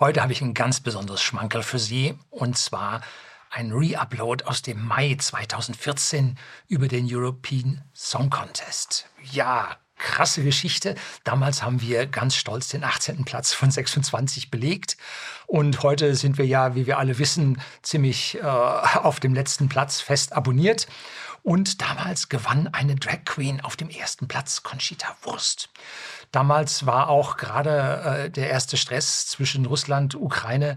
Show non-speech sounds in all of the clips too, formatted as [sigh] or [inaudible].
Heute habe ich ein ganz besonderes Schmankerl für Sie und zwar ein Re-Upload aus dem Mai 2014 über den European Song Contest. Ja, krasse Geschichte. Damals haben wir ganz stolz den 18. Platz von 26 belegt. Und heute sind wir ja, wie wir alle wissen, ziemlich äh, auf dem letzten Platz fest abonniert. Und damals gewann eine Drag Queen auf dem ersten Platz, Conchita Wurst. Damals war auch gerade äh, der erste Stress zwischen Russland, Ukraine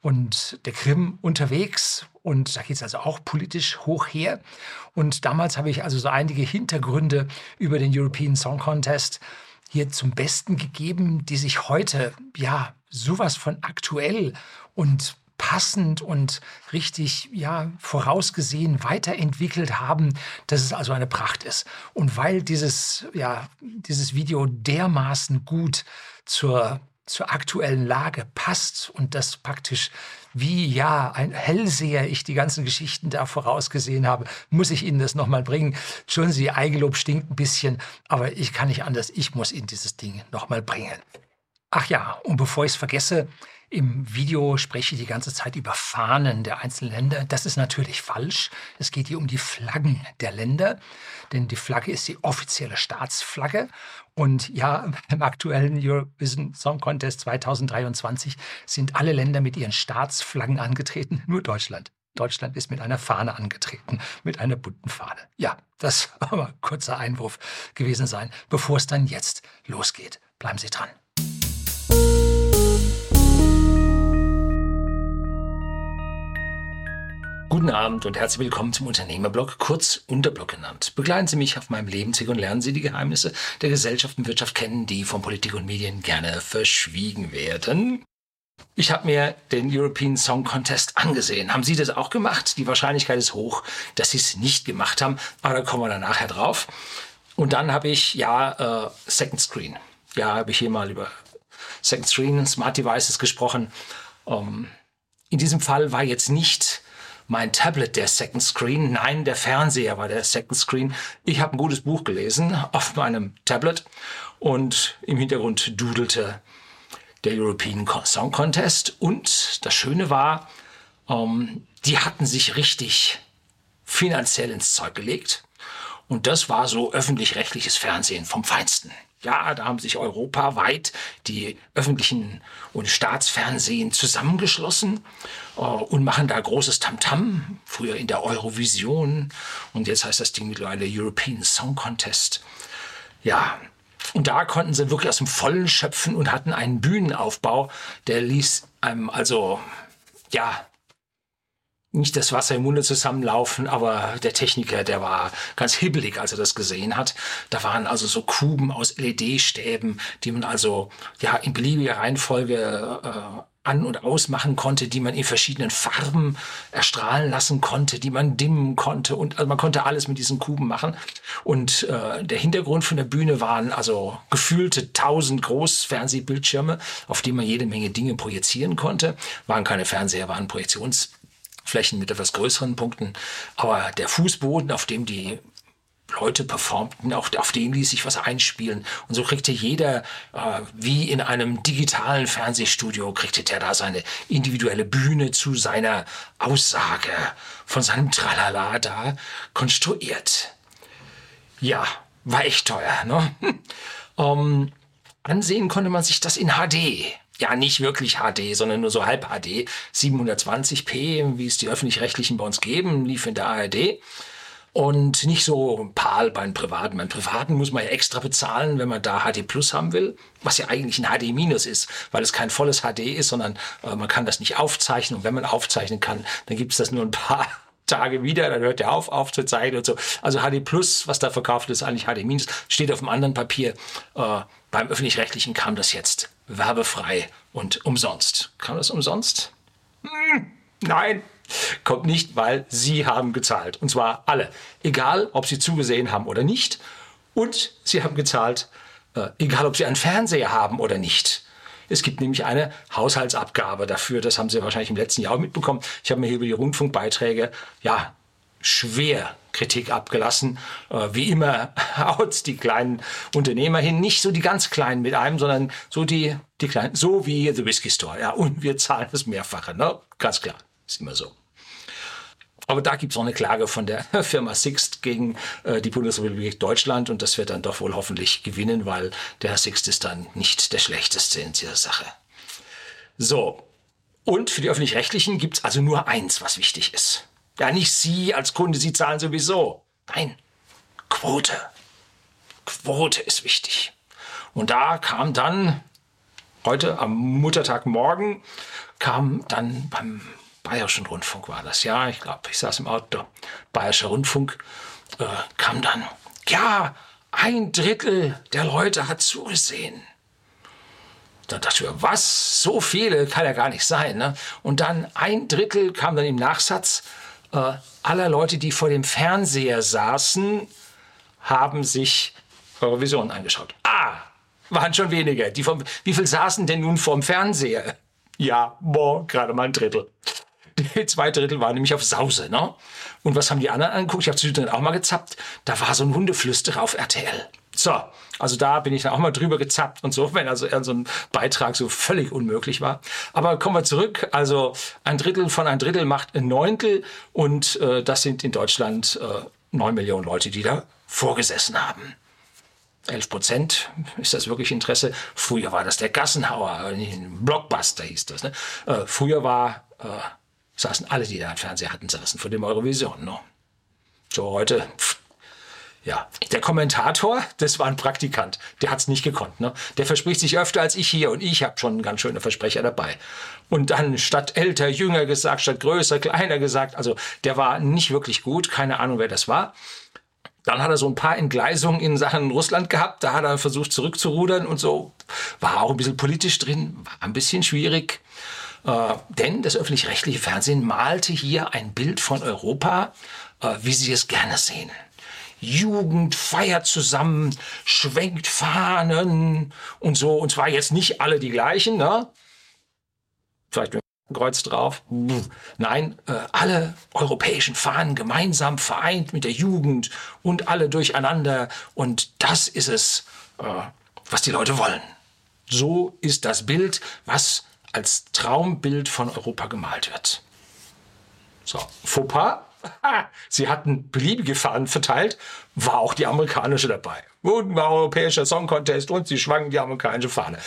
und der Krim unterwegs. Und da geht es also auch politisch hoch her. Und damals habe ich also so einige Hintergründe über den European Song Contest hier zum Besten gegeben, die sich heute ja sowas von aktuell und passend und richtig ja vorausgesehen weiterentwickelt haben, dass es also eine Pracht ist. Und weil dieses ja dieses Video dermaßen gut zur zur aktuellen Lage passt und das praktisch wie ja ein Hellseher ich die ganzen Geschichten da vorausgesehen habe, muss ich Ihnen das nochmal bringen. Schon Sie, Eigenlob stinkt ein bisschen, aber ich kann nicht anders. Ich muss Ihnen dieses Ding nochmal bringen. Ach ja, und bevor ich es vergesse, im Video spreche ich die ganze Zeit über Fahnen der einzelnen Länder. Das ist natürlich falsch. Es geht hier um die Flaggen der Länder, denn die Flagge ist die offizielle Staatsflagge. Und ja, [laughs] im aktuellen Eurovision Song Contest 2023 sind alle Länder mit ihren Staatsflaggen angetreten, nur Deutschland. Deutschland ist mit einer Fahne angetreten, mit einer bunten Fahne. Ja, das [laughs] war mal ein kurzer Einwurf gewesen sein, bevor es dann jetzt losgeht. Bleiben Sie dran. Guten Abend und herzlich willkommen zum Unternehmerblog, kurz Unterblog genannt. Begleiten Sie mich auf meinem Lebensweg und lernen Sie die Geheimnisse der Gesellschaft und Wirtschaft kennen, die von Politik und Medien gerne verschwiegen werden. Ich habe mir den European Song Contest angesehen. Haben Sie das auch gemacht? Die Wahrscheinlichkeit ist hoch, dass Sie es nicht gemacht haben, aber da kommen wir dann nachher drauf. Und dann habe ich, ja, äh, Second Screen. Ja, habe ich hier mal über Second Screen, Smart Devices gesprochen. Ähm, in diesem Fall war jetzt nicht mein Tablet der Second Screen. Nein, der Fernseher war der Second Screen. Ich habe ein gutes Buch gelesen auf meinem Tablet und im Hintergrund dudelte der European Song Contest. Und das Schöne war, ähm, die hatten sich richtig finanziell ins Zeug gelegt. Und das war so öffentlich-rechtliches Fernsehen vom Feinsten. Ja, da haben sich europaweit die öffentlichen und Staatsfernsehen zusammengeschlossen äh, und machen da großes Tamtam. -Tam, früher in der Eurovision und jetzt heißt das Ding mittlerweile European Song Contest. Ja, und da konnten sie wirklich aus dem Vollen schöpfen und hatten einen Bühnenaufbau, der ließ einem also ja nicht das Wasser im Munde zusammenlaufen, aber der Techniker, der war ganz hibbelig, als er das gesehen hat. Da waren also so Kuben aus LED-Stäben, die man also ja in beliebiger Reihenfolge äh, an- und ausmachen konnte, die man in verschiedenen Farben erstrahlen lassen konnte, die man dimmen konnte und also man konnte alles mit diesen Kuben machen. Und äh, der Hintergrund von der Bühne waren also gefühlte tausend Großfernsehbildschirme, auf die man jede Menge Dinge projizieren konnte. Waren keine Fernseher, waren Projektions Flächen mit etwas größeren Punkten. Aber der Fußboden, auf dem die Leute performten, auch auf dem ließ sich was einspielen. Und so kriegte jeder, äh, wie in einem digitalen Fernsehstudio, kriegte der da seine individuelle Bühne zu seiner Aussage von seinem Tralala da konstruiert. Ja, war echt teuer, ne? [laughs] ähm, ansehen konnte man sich das in HD ja nicht wirklich HD, sondern nur so halb HD. 720p, wie es die öffentlich-rechtlichen bei uns geben, lief in der ARD. Und nicht so PAL beim Privaten. Beim Privaten muss man ja extra bezahlen, wenn man da HD Plus haben will, was ja eigentlich ein HD Minus ist, weil es kein volles HD ist, sondern äh, man kann das nicht aufzeichnen. Und wenn man aufzeichnen kann, dann gibt es das nur ein paar [laughs] Tage wieder, dann hört er auf aufzuzeichnen und so. Also HD Plus, was da verkauft ist, eigentlich HD Minus, steht auf einem anderen Papier. Äh, beim öffentlich-rechtlichen kam das jetzt werbefrei und umsonst. Kam das umsonst? Hm, nein, kommt nicht, weil Sie haben gezahlt. Und zwar alle. Egal, ob Sie zugesehen haben oder nicht. Und Sie haben gezahlt, äh, egal ob Sie einen Fernseher haben oder nicht. Es gibt nämlich eine Haushaltsabgabe dafür. Das haben Sie wahrscheinlich im letzten Jahr mitbekommen. Ich habe mir hier über die Rundfunkbeiträge, ja, schwer Kritik abgelassen. Äh, wie immer [laughs] haut die kleinen Unternehmer hin, nicht so die ganz kleinen mit einem, sondern so die, die kleinen, so wie The Whisky Store. Ja, und wir zahlen das Mehrfache, ne? Ganz klar, ist immer so. Aber da gibt es auch eine Klage von der [laughs] Firma Sixt gegen äh, die Bundesrepublik Deutschland und das wird dann doch wohl hoffentlich gewinnen, weil der Herr Sixt ist dann nicht der Schlechteste in dieser Sache. So, und für die öffentlich-rechtlichen gibt es also nur eins, was wichtig ist. Ja, nicht Sie als Kunde, Sie zahlen sowieso. Nein, Quote. Quote ist wichtig. Und da kam dann, heute am Muttertagmorgen, kam dann beim Bayerischen Rundfunk war das, ja, ich glaube, ich saß im Auto, Bayerischer Rundfunk, äh, kam dann, ja, ein Drittel der Leute hat zugesehen. Da dachte ich mir, was? So viele kann ja gar nicht sein. Ne? Und dann ein Drittel kam dann im Nachsatz, äh, aller Leute, die vor dem Fernseher saßen, haben sich Eurovision angeschaut. Ah, waren schon weniger. Die vom, wie viel saßen denn nun vorm Fernseher? Ja, boah, gerade mal ein Drittel. Die zwei Drittel waren nämlich auf Sause, ne? Und was haben die anderen angeguckt? Ich habe zwischendurch auch mal gezappt. Da war so ein Hundeflüsterer auf RTL. So, also da bin ich dann auch mal drüber gezappt und so, [laughs] wenn also so ein Beitrag so völlig unmöglich war. Aber kommen wir zurück. Also ein Drittel von ein Drittel macht ein Neuntel und äh, das sind in Deutschland äh, neun Millionen Leute, die da vorgesessen haben. 11 Prozent, ist das wirklich Interesse? Früher war das der Gassenhauer, ein Blockbuster hieß das. Ne? Äh, früher war äh, saßen alle, die da einen Fernseher hatten, saßen vor dem Eurovision. Ne? So heute, pff, ja, der Kommentator, das war ein Praktikant, der hat's nicht gekonnt. Ne? Der verspricht sich öfter als ich hier und ich habe schon ganz schöne Versprecher dabei. Und dann statt älter, jünger gesagt, statt größer, kleiner gesagt, also der war nicht wirklich gut, keine Ahnung, wer das war. Dann hat er so ein paar Entgleisungen in Sachen Russland gehabt, da hat er versucht zurückzurudern und so. War auch ein bisschen politisch drin, war ein bisschen schwierig. Äh, denn das öffentlich-rechtliche Fernsehen malte hier ein Bild von Europa, äh, wie sie es gerne sehen. Jugend feiert zusammen, schwenkt Fahnen und so. Und zwar jetzt nicht alle die gleichen, ne? Vielleicht Kreuz drauf. Nein, äh, alle europäischen Fahnen gemeinsam vereint mit der Jugend und alle durcheinander. Und das ist es, äh, was die Leute wollen. So ist das Bild, was als Traumbild von Europa gemalt wird. So, Fauxpas. [laughs] Sie hatten beliebige Fahnen verteilt, war auch die amerikanische dabei. Und war europäischer Song Contest und sie schwangen die amerikanische Fahne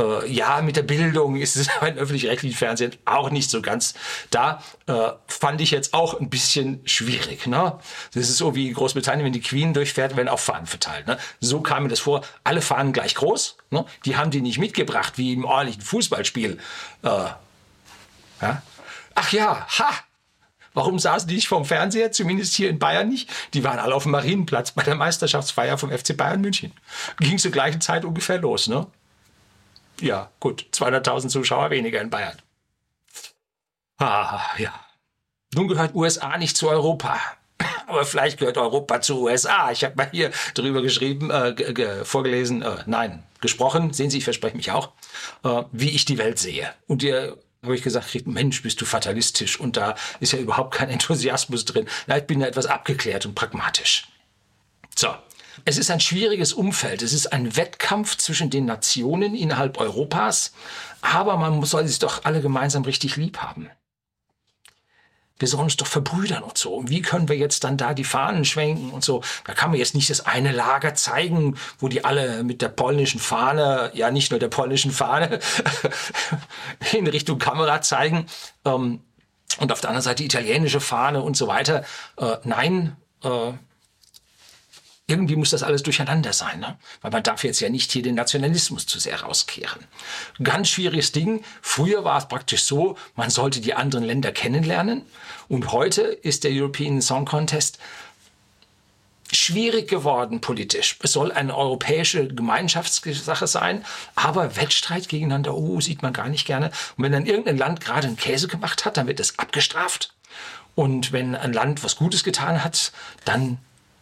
äh, ja, mit der Bildung ist es [laughs] beim öffentlich-rechtlichen Fernsehen auch nicht so ganz da. Äh, fand ich jetzt auch ein bisschen schwierig. Ne? Das ist so wie in Großbritannien, wenn die Queen durchfährt, werden auch Fahnen verteilt. Ne? So kam mir das vor. Alle Fahnen gleich groß. Ne? Die haben die nicht mitgebracht, wie im ordentlichen Fußballspiel. Äh, ja? Ach ja, ha! Warum saßen die nicht vorm Fernseher? Zumindest hier in Bayern nicht. Die waren alle auf dem Marienplatz bei der Meisterschaftsfeier vom FC Bayern München. Ging zur gleichen Zeit ungefähr los, ne? ja, gut, 200.000 Zuschauer weniger in Bayern. Ah, ja. Nun gehört USA nicht zu Europa. Aber vielleicht gehört Europa zu USA. Ich habe mal hier drüber geschrieben, äh, vorgelesen, äh, nein, gesprochen, sehen Sie, ich verspreche mich auch, äh, wie ich die Welt sehe. Und ihr habe ich gesagt, Mensch, bist du fatalistisch und da ist ja überhaupt kein Enthusiasmus drin. Ja, ich bin da etwas abgeklärt und pragmatisch. So, es ist ein schwieriges Umfeld. Es ist ein Wettkampf zwischen den Nationen innerhalb Europas, aber man soll sich doch alle gemeinsam richtig lieb haben. Wir sollen uns doch verbrüdern und so. Und wie können wir jetzt dann da die Fahnen schwenken und so? Da kann man jetzt nicht das eine Lager zeigen, wo die alle mit der polnischen Fahne, ja nicht nur der polnischen Fahne, [laughs] in Richtung Kamera zeigen. Ähm, und auf der anderen Seite die italienische Fahne und so weiter. Äh, nein, äh, irgendwie muss das alles durcheinander sein, ne? weil man darf jetzt ja nicht hier den Nationalismus zu sehr rauskehren. Ganz schwieriges Ding. Früher war es praktisch so, man sollte die anderen Länder kennenlernen und heute ist der European Song Contest schwierig geworden politisch. Es soll eine europäische Gemeinschaftssache sein, aber Wettstreit gegeneinander, oh, sieht man gar nicht gerne. Und wenn dann irgendein Land gerade einen Käse gemacht hat, dann wird das abgestraft. Und wenn ein Land was Gutes getan hat, dann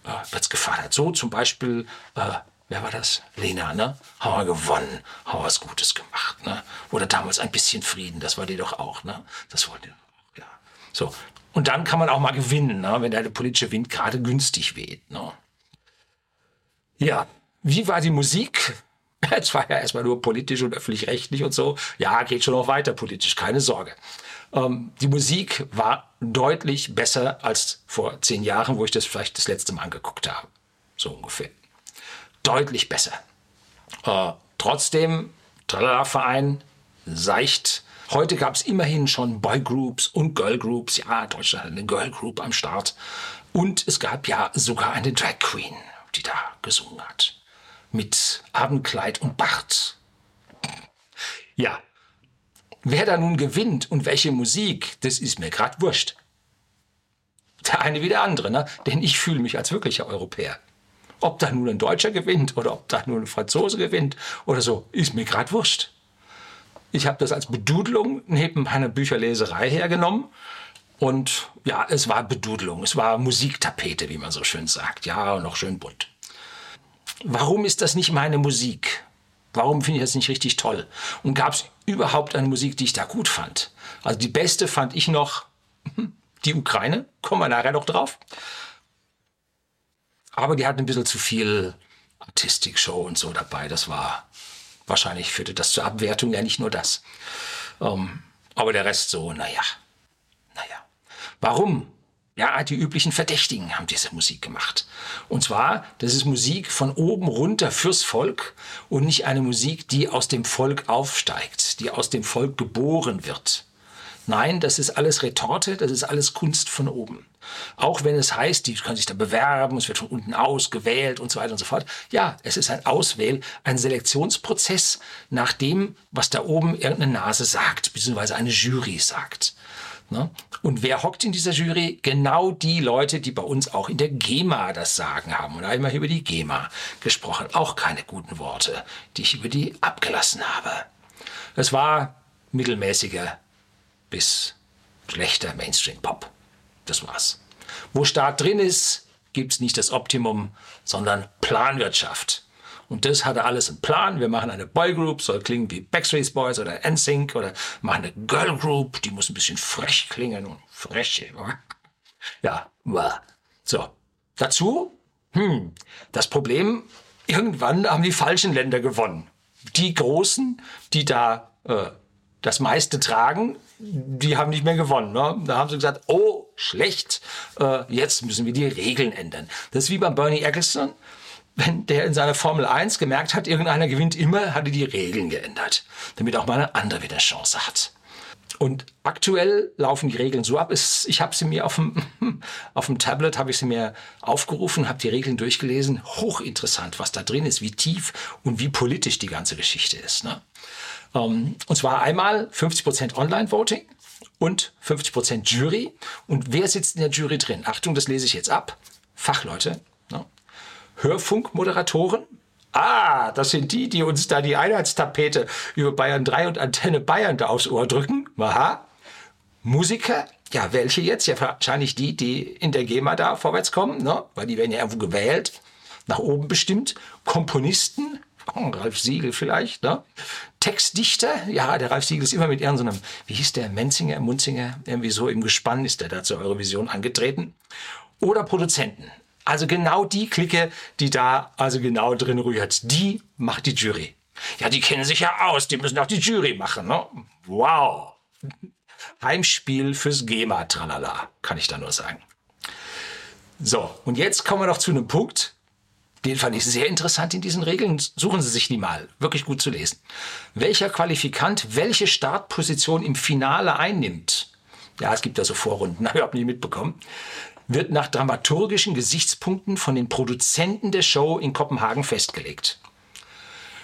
äh, wird es gefeiert. So zum Beispiel, äh, wer war das? Lena, ne? Haben wir gewonnen, haben wir was Gutes gemacht, ne? Oder damals ein bisschen Frieden, das war die doch auch, ne? Das wollte ja. So. Und dann kann man auch mal gewinnen, ne? wenn der politische Wind gerade günstig weht. Ne? Ja, wie war die Musik? [laughs] Es war ja erstmal nur politisch und öffentlich-rechtlich und so. Ja, geht schon noch weiter politisch, keine Sorge. Ähm, die Musik war deutlich besser als vor zehn Jahren, wo ich das vielleicht das letzte Mal angeguckt habe. So ungefähr. Deutlich besser. Äh, trotzdem, Tralala-Verein, seicht. Heute gab es immerhin schon Boygroups und Girlgroups. Ja, Deutschland hat eine Girlgroup am Start. Und es gab ja sogar eine Drag Queen, die da gesungen hat. Mit Abendkleid und Bart. Ja, Wer da nun gewinnt und welche Musik, das ist mir grad wurscht. Der eine wie der andere, ne? denn ich fühle mich als wirklicher Europäer. Ob da nun ein Deutscher gewinnt oder ob da nun ein Franzose gewinnt oder so, ist mir grad wurscht. Ich habe das als Bedudelung neben meiner Bücherleserei hergenommen. Und ja, es war Bedudelung, es war Musiktapete, wie man so schön sagt. Ja, und noch schön bunt. Warum ist das nicht meine Musik? Warum finde ich das nicht richtig toll? Und gab es überhaupt eine Musik, die ich da gut fand? Also die beste fand ich noch die Ukraine, kommen wir nachher noch drauf. Aber die hatten ein bisschen zu viel Artistik-Show und so dabei. Das war wahrscheinlich führte das zur Abwertung, ja nicht nur das. Ähm, aber der Rest so, naja, naja. Warum? Ja, die üblichen Verdächtigen haben diese Musik gemacht. Und zwar, das ist Musik von oben runter fürs Volk und nicht eine Musik, die aus dem Volk aufsteigt, die aus dem Volk geboren wird. Nein, das ist alles Retorte, das ist alles Kunst von oben. Auch wenn es heißt, die können sich da bewerben, es wird von unten ausgewählt und so weiter und so fort. Ja, es ist ein Auswähl, ein Selektionsprozess nach dem, was da oben irgendeine Nase sagt, beziehungsweise eine Jury sagt. Ne? Und wer hockt in dieser Jury? Genau die Leute, die bei uns auch in der GEMA das Sagen haben. Und ich über die GEMA gesprochen. Auch keine guten Worte, die ich über die abgelassen habe. Es war mittelmäßiger bis schlechter Mainstream-Pop. Das war's. Wo Staat drin ist, gibt's nicht das Optimum, sondern Planwirtschaft. Und das hatte alles einen Plan. Wir machen eine Boygroup, soll klingen wie Backstreet Boys oder NSYNC oder machen eine Girl Group, die muss ein bisschen frech klingen und frech. Ja, so. Dazu, hm, das Problem, irgendwann haben die falschen Länder gewonnen. Die Großen, die da äh, das meiste tragen, die haben nicht mehr gewonnen. Ne? Da haben sie gesagt, oh, schlecht, äh, jetzt müssen wir die Regeln ändern. Das ist wie beim Bernie Ecclestone wenn der in seiner Formel 1 gemerkt hat, irgendeiner gewinnt immer, hat er die Regeln geändert, damit auch mal ein anderer wieder Chance hat. Und aktuell laufen die Regeln so ab. Ich habe sie mir auf dem, [laughs] auf dem Tablet, habe ich sie mir aufgerufen, habe die Regeln durchgelesen. Hochinteressant, was da drin ist, wie tief und wie politisch die ganze Geschichte ist. Ne? Ähm, und zwar einmal 50% Online-Voting und 50% Jury. Und wer sitzt in der Jury drin? Achtung, das lese ich jetzt ab. Fachleute, Hörfunkmoderatoren. Ah, das sind die, die uns da die Einheitstapete über Bayern 3 und Antenne Bayern da aufs Ohr drücken. Aha. Musiker. Ja, welche jetzt? Ja, wahrscheinlich die, die in der GEMA da vorwärts kommen, ne? weil die werden ja irgendwo gewählt, nach oben bestimmt. Komponisten, oh, Ralf Siegel vielleicht, ne? Textdichter, ja, der Ralf Siegel ist immer mit irgendeinem, wie hieß der, Menzinger, Munzinger, irgendwie so im Gespann ist der da zur Eurovision angetreten. Oder Produzenten. Also genau die Clique, die da also genau drin rührt, die macht die Jury. Ja, die kennen sich ja aus, die müssen auch die Jury machen. Ne? Wow. Heimspiel fürs GEMA, tralala, kann ich da nur sagen. So, und jetzt kommen wir noch zu einem Punkt, den fand ich sehr interessant in diesen Regeln. Suchen Sie sich die mal. Wirklich gut zu lesen. Welcher Qualifikant welche Startposition im Finale einnimmt. Ja, es gibt da so Vorrunden, [laughs] habe ich auch nie mitbekommen wird nach dramaturgischen Gesichtspunkten von den Produzenten der Show in Kopenhagen festgelegt.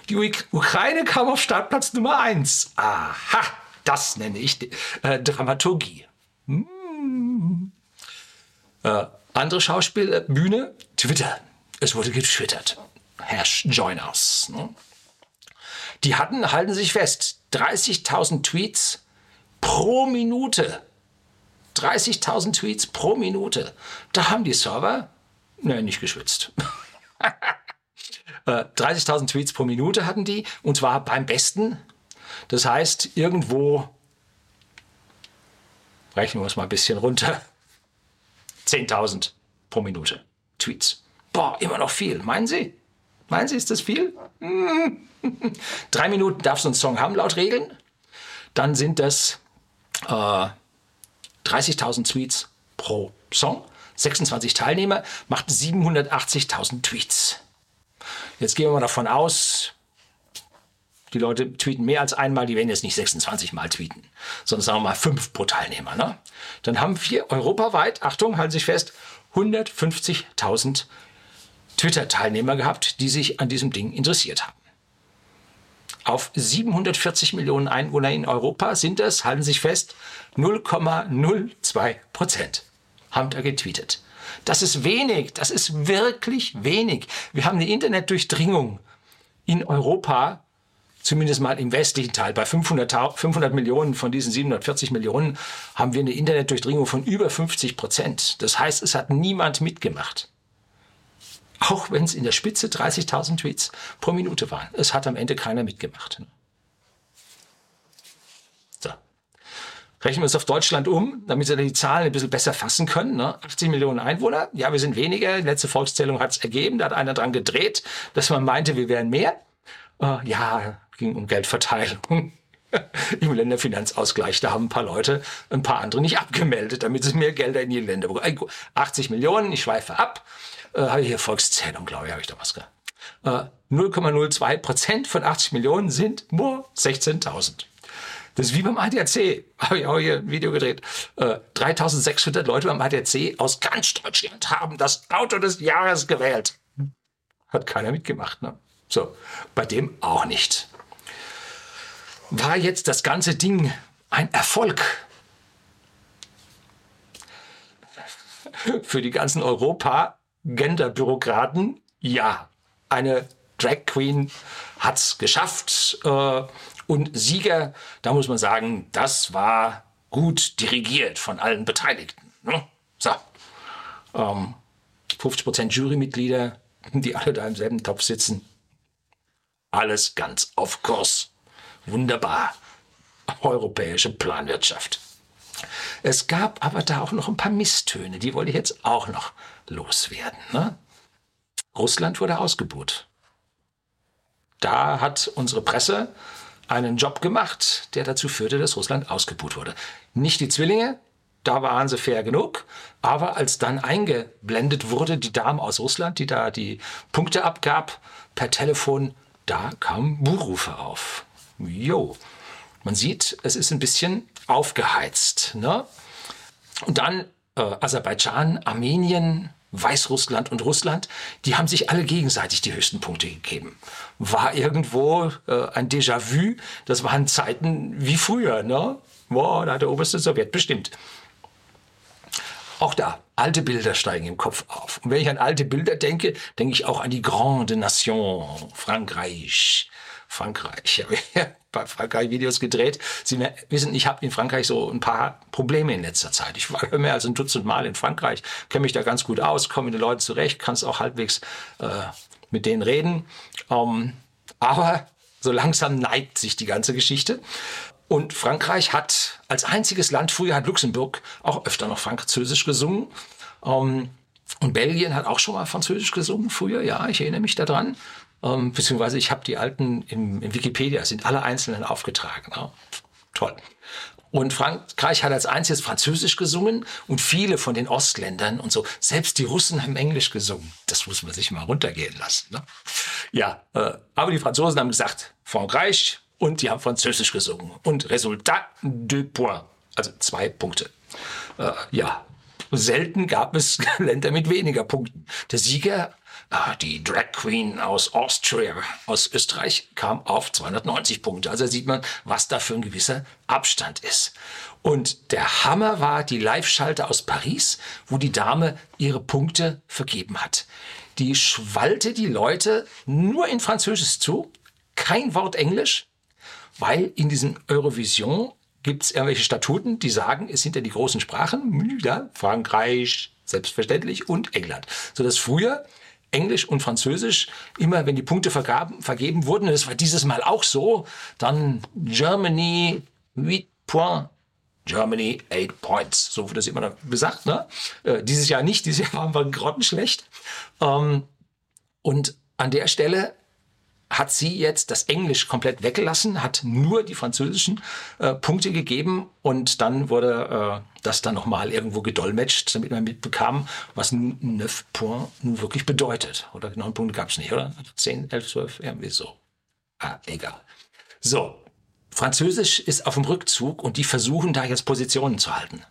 Die Ukraine kam auf Startplatz Nummer eins. Aha, das nenne ich äh, Dramaturgie. Hm. Äh, andere Schauspielbühne, Twitter. Es wurde getwittert. Hash Join Us. Ne? Die hatten, halten sich fest, 30.000 Tweets pro Minute 30.000 Tweets pro Minute. Da haben die Server, ne, nicht geschwitzt. 30.000 [laughs] äh, Tweets pro Minute hatten die und zwar beim besten. Das heißt, irgendwo, rechnen wir es mal ein bisschen runter, [laughs] 10.000 pro Minute Tweets. Boah, immer noch viel. Meinen Sie? Meinen Sie, ist das viel? [laughs] Drei Minuten darf so ein Song haben laut Regeln. Dann sind das äh, 30.000 Tweets pro Song. 26 Teilnehmer macht 780.000 Tweets. Jetzt gehen wir mal davon aus, die Leute tweeten mehr als einmal, die werden jetzt nicht 26 Mal tweeten, sondern sagen wir mal fünf pro Teilnehmer. Ne? Dann haben wir europaweit, Achtung, halten Sie sich fest, 150.000 Twitter-Teilnehmer gehabt, die sich an diesem Ding interessiert haben. Auf 740 Millionen Einwohner in Europa sind es, halten Sie sich fest, 0,02 Prozent haben da getweetet. Das ist wenig, das ist wirklich wenig. Wir haben eine Internetdurchdringung in Europa zumindest mal im westlichen Teil, bei 500, 500 Millionen von diesen 740 Millionen haben wir eine Internetdurchdringung von über 50 Prozent. Das heißt, es hat niemand mitgemacht. Auch wenn es in der Spitze 30.000 Tweets pro Minute waren. Es hat am Ende keiner mitgemacht. So. Rechnen wir es auf Deutschland um, damit Sie die Zahlen ein bisschen besser fassen können. Ne? 80 Millionen Einwohner. Ja, wir sind weniger. Die letzte Volkszählung hat es ergeben. Da hat einer dran gedreht, dass man meinte, wir wären mehr. Uh, ja, ging um Geldverteilung [laughs] im Länderfinanzausgleich. Da haben ein paar Leute ein paar andere nicht abgemeldet, damit sie mehr Gelder in die Länder bekommen. 80 Millionen, ich schweife ab. Äh, habe ich hier Volkszählung, glaube ich, habe ich da was gesagt. Äh, 0,02 Prozent von 80 Millionen sind nur 16.000. Das ist wie beim ADAC. Habe ich auch hier ein Video gedreht. Äh, 3600 Leute beim ADAC aus ganz Deutschland haben das Auto des Jahres gewählt. Hat keiner mitgemacht, ne? So, bei dem auch nicht war jetzt das ganze Ding ein Erfolg. Für die ganzen Europa-Gender-Bürokraten, ja, eine Drag Queen hat's geschafft. Äh, und Sieger, da muss man sagen, das war gut dirigiert von allen Beteiligten. Ne? So. 50% ähm, Jurymitglieder, die alle da im selben Topf sitzen. Alles ganz auf Kurs. Wunderbar. Europäische Planwirtschaft. Es gab aber da auch noch ein paar Misstöne, die wollte ich jetzt auch noch loswerden. Ne? Russland wurde ausgebuht. Da hat unsere Presse einen Job gemacht, der dazu führte, dass Russland ausgebuht wurde. Nicht die Zwillinge, da waren sie fair genug, aber als dann eingeblendet wurde, die Dame aus Russland, die da die Punkte abgab per Telefon, da kamen Buhrufe auf jo, man sieht, es ist ein bisschen aufgeheizt. Ne? Und dann äh, Aserbaidschan, Armenien, Weißrussland und Russland, die haben sich alle gegenseitig die höchsten Punkte gegeben. War irgendwo äh, ein Déjà-vu. Das waren Zeiten wie früher. Ne? Boah, da hat der oberste Sowjet bestimmt. Auch da, alte Bilder steigen im Kopf auf. Und wenn ich an alte Bilder denke, denke ich auch an die Grande Nation, Frankreich. Frankreich. Ich habe bei Frankreich Videos gedreht. Sie wissen, ich habe in Frankreich so ein paar Probleme in letzter Zeit. Ich war mehr als ein Dutzend Mal in Frankreich, kenne mich da ganz gut aus, komme mit den Leuten zurecht, kann es auch halbwegs äh, mit denen reden. Ähm, aber so langsam neigt sich die ganze Geschichte. Und Frankreich hat als einziges Land, früher hat Luxemburg auch öfter noch Französisch gesungen. Ähm, und Belgien hat auch schon mal Französisch gesungen früher, ja, ich erinnere mich daran. Ähm, beziehungsweise ich habe die alten im, im, Wikipedia, sind alle einzelnen aufgetragen. Ja. Toll. Und Frankreich hat als einziges Französisch gesungen und viele von den Ostländern und so, selbst die Russen haben Englisch gesungen. Das muss man sich mal runtergehen lassen. Ne? Ja, äh, aber die Franzosen haben gesagt, Frankreich und die haben Französisch gesungen. Und Resultat de points, also zwei Punkte. Äh, ja, selten gab es [laughs] Länder mit weniger Punkten. Der Sieger die Drag Queen aus Austria, aus Österreich, kam auf 290 Punkte. Also sieht man, was da für ein gewisser Abstand ist. Und der Hammer war die Live-Schalte aus Paris, wo die Dame ihre Punkte vergeben hat. Die schwallte die Leute nur in Französisch zu, kein Wort Englisch, weil in diesem Eurovision gibt es irgendwelche Statuten, die sagen, es sind ja die großen Sprachen, ja, Frankreich, selbstverständlich, und England. So dass früher Englisch und Französisch, immer wenn die Punkte vergaben, vergeben wurden, das war dieses Mal auch so, dann Germany 8 points, Germany eight points. So wird das immer gesagt. Ne? Äh, dieses Jahr nicht, dieses Jahr waren wir grottenschlecht. Ähm, und an der Stelle hat sie jetzt das Englisch komplett weggelassen, hat nur die französischen äh, Punkte gegeben und dann wurde äh, das dann nochmal irgendwo gedolmetscht, damit man mitbekam, was neuf Point nun wirklich bedeutet. Oder neun Punkte gab es nicht, oder? Zehn, elf, zwölf, irgendwie so. Ah, egal. So, Französisch ist auf dem Rückzug und die versuchen da jetzt Positionen zu halten.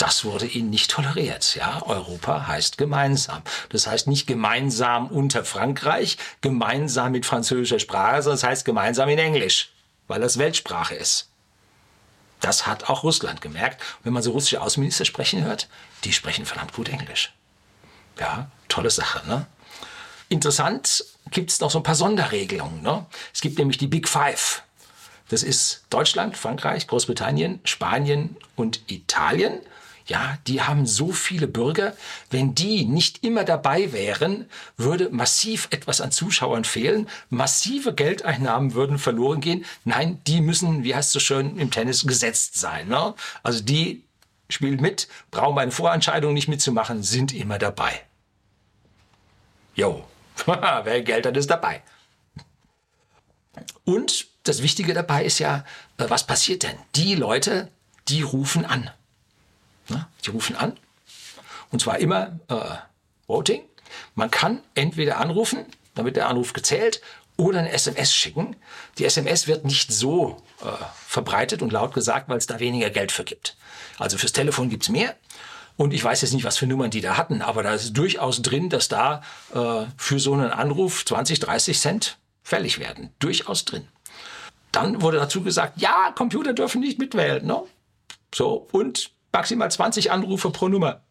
Das wurde ihnen nicht toleriert. Ja, Europa heißt gemeinsam. Das heißt nicht gemeinsam unter Frankreich, gemeinsam mit französischer Sprache, sondern es heißt gemeinsam in Englisch, weil das Weltsprache ist. Das hat auch Russland gemerkt. wenn man so russische Außenminister sprechen hört, die sprechen verdammt gut Englisch. Ja, tolle Sache, ne? Interessant gibt es noch so ein paar Sonderregelungen. Ne? Es gibt nämlich die Big Five. Das ist Deutschland, Frankreich, Großbritannien, Spanien und Italien. Ja, die haben so viele Bürger. Wenn die nicht immer dabei wären, würde massiv etwas an Zuschauern fehlen. Massive Geldeinnahmen würden verloren gehen. Nein, die müssen, wie heißt es so schön im Tennis, gesetzt sein. Ne? Also die spielen mit, brauchen eine Vorentscheidung nicht mitzumachen, sind immer dabei. Jo, [laughs] wer Geld hat, ist dabei. Und das Wichtige dabei ist ja, äh, was passiert denn? Die Leute, die rufen an. Ne? Die rufen an. Und zwar immer äh, Voting. Man kann entweder anrufen, damit der Anruf gezählt, oder eine SMS schicken. Die SMS wird nicht so äh, verbreitet und laut gesagt, weil es da weniger Geld für gibt. Also fürs Telefon gibt es mehr. Und ich weiß jetzt nicht, was für Nummern die da hatten, aber da ist durchaus drin, dass da äh, für so einen Anruf 20, 30 Cent fällig werden. Durchaus drin. Dann wurde dazu gesagt, ja, Computer dürfen nicht mitwählen. Ne? So, und maximal 20 Anrufe pro Nummer.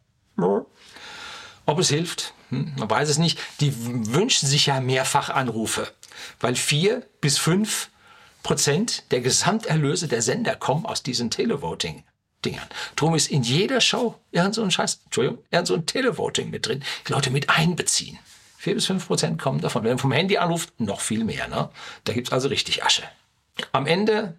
Ob es hilft, hm, man weiß es nicht. Die wünschen sich ja mehrfach Anrufe, weil vier bis fünf Prozent der Gesamterlöse der Sender kommen aus diesen Televoting. Dingern. Drum ist in jeder Show irgend so ein Scheiß, Entschuldigung, irgend so ein Televoting mit drin, die Leute mit einbeziehen. Vier bis fünf Prozent kommen davon. Wenn man vom Handy anruft, noch viel mehr. Ne? Da gibt's also richtig Asche. Am Ende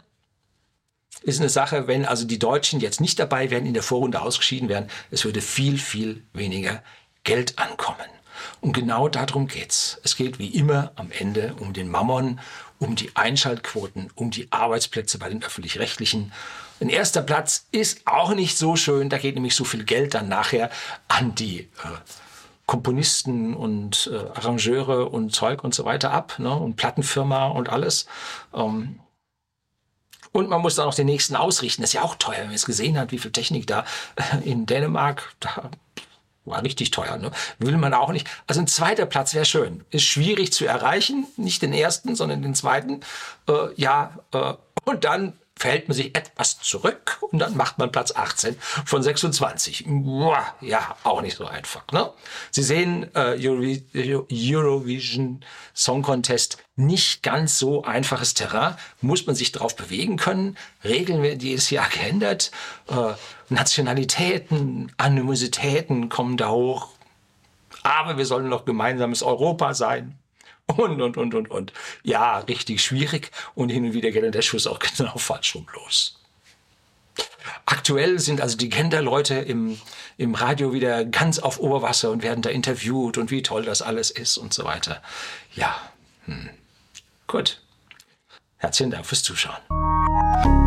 ist eine Sache, wenn also die Deutschen jetzt nicht dabei wären, in der Vorrunde ausgeschieden wären, es würde viel, viel weniger Geld ankommen. Und genau darum geht's. Es geht wie immer am Ende um den Mammon, um die Einschaltquoten, um die Arbeitsplätze bei den öffentlich-rechtlichen. Ein erster Platz ist auch nicht so schön. Da geht nämlich so viel Geld dann nachher an die äh, Komponisten und äh, Arrangeure und Zeug und so weiter ab ne? und Plattenfirma und alles. Ähm, und man muss dann auch den nächsten ausrichten. Das ist ja auch teuer, wenn man es gesehen hat, wie viel Technik da äh, in Dänemark, da war richtig teuer. Ne? Will man auch nicht. Also ein zweiter Platz wäre schön. Ist schwierig zu erreichen. Nicht den ersten, sondern den zweiten. Äh, ja, äh, und dann verhält man sich etwas zurück und dann macht man Platz 18 von 26. Ja, auch nicht so einfach. Ne? Sie sehen äh, Eurovision Song Contest nicht ganz so einfaches Terrain, muss man sich drauf bewegen können. Regeln werden jedes Jahr geändert. Äh, Nationalitäten, Animositäten kommen da hoch. Aber wir sollen noch gemeinsames Europa sein und, und, und, und, und. Ja, richtig schwierig und hin und wieder geht der Schuss auch [laughs] genau falsch rum los. Aktuell sind also die Gender-Leute im, im Radio wieder ganz auf Oberwasser und werden da interviewt und wie toll das alles ist und so weiter. Ja, hm. gut. Herzlichen Dank fürs Zuschauen.